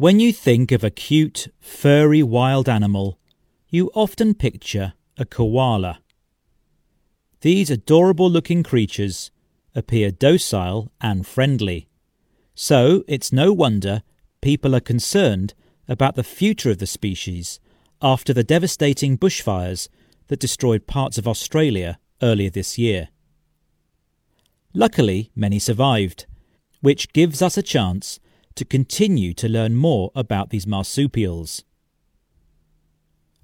When you think of a cute, furry wild animal, you often picture a koala. These adorable looking creatures appear docile and friendly. So it's no wonder people are concerned about the future of the species after the devastating bushfires that destroyed parts of Australia earlier this year. Luckily, many survived, which gives us a chance to continue to learn more about these marsupials.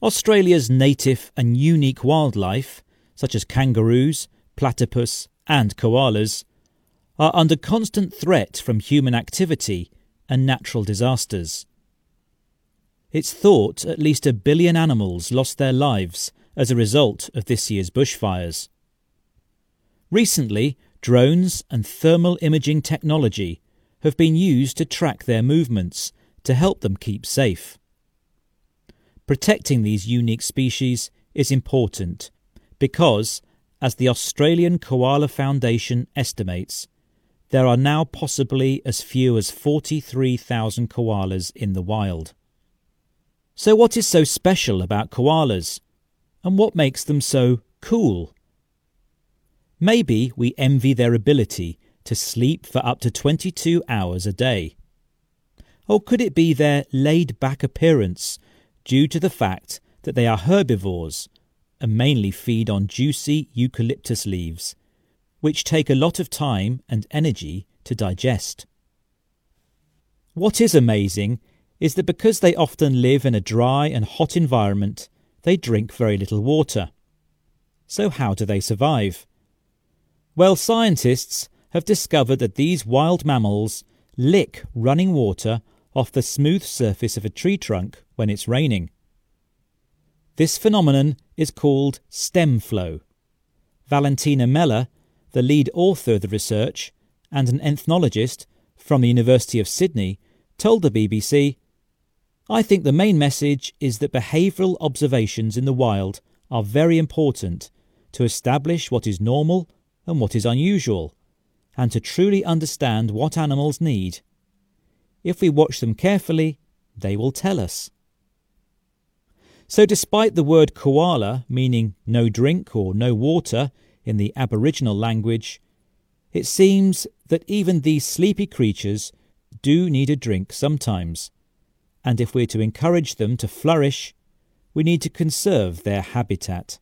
Australia's native and unique wildlife, such as kangaroos, platypus, and koalas, are under constant threat from human activity and natural disasters. It's thought at least a billion animals lost their lives as a result of this year's bushfires. Recently, drones and thermal imaging technology have been used to track their movements to help them keep safe. Protecting these unique species is important because, as the Australian Koala Foundation estimates, there are now possibly as few as 43,000 koalas in the wild. So, what is so special about koalas? And what makes them so cool? Maybe we envy their ability to sleep for up to 22 hours a day. Or could it be their laid back appearance due to the fact that they are herbivores and mainly feed on juicy eucalyptus leaves, which take a lot of time and energy to digest? What is amazing is that because they often live in a dry and hot environment, they drink very little water. So, how do they survive? Well, scientists have discovered that these wild mammals lick running water off the smooth surface of a tree trunk when it's raining. This phenomenon is called stem flow. Valentina Mella, the lead author of the research and an ethnologist from the University of Sydney, told the BBC I think the main message is that behavioural observations in the wild are very important to establish what is normal and what is unusual, and to truly understand what animals need. If we watch them carefully, they will tell us. So, despite the word koala meaning no drink or no water in the Aboriginal language, it seems that even these sleepy creatures do need a drink sometimes and if we're to encourage them to flourish, we need to conserve their habitat.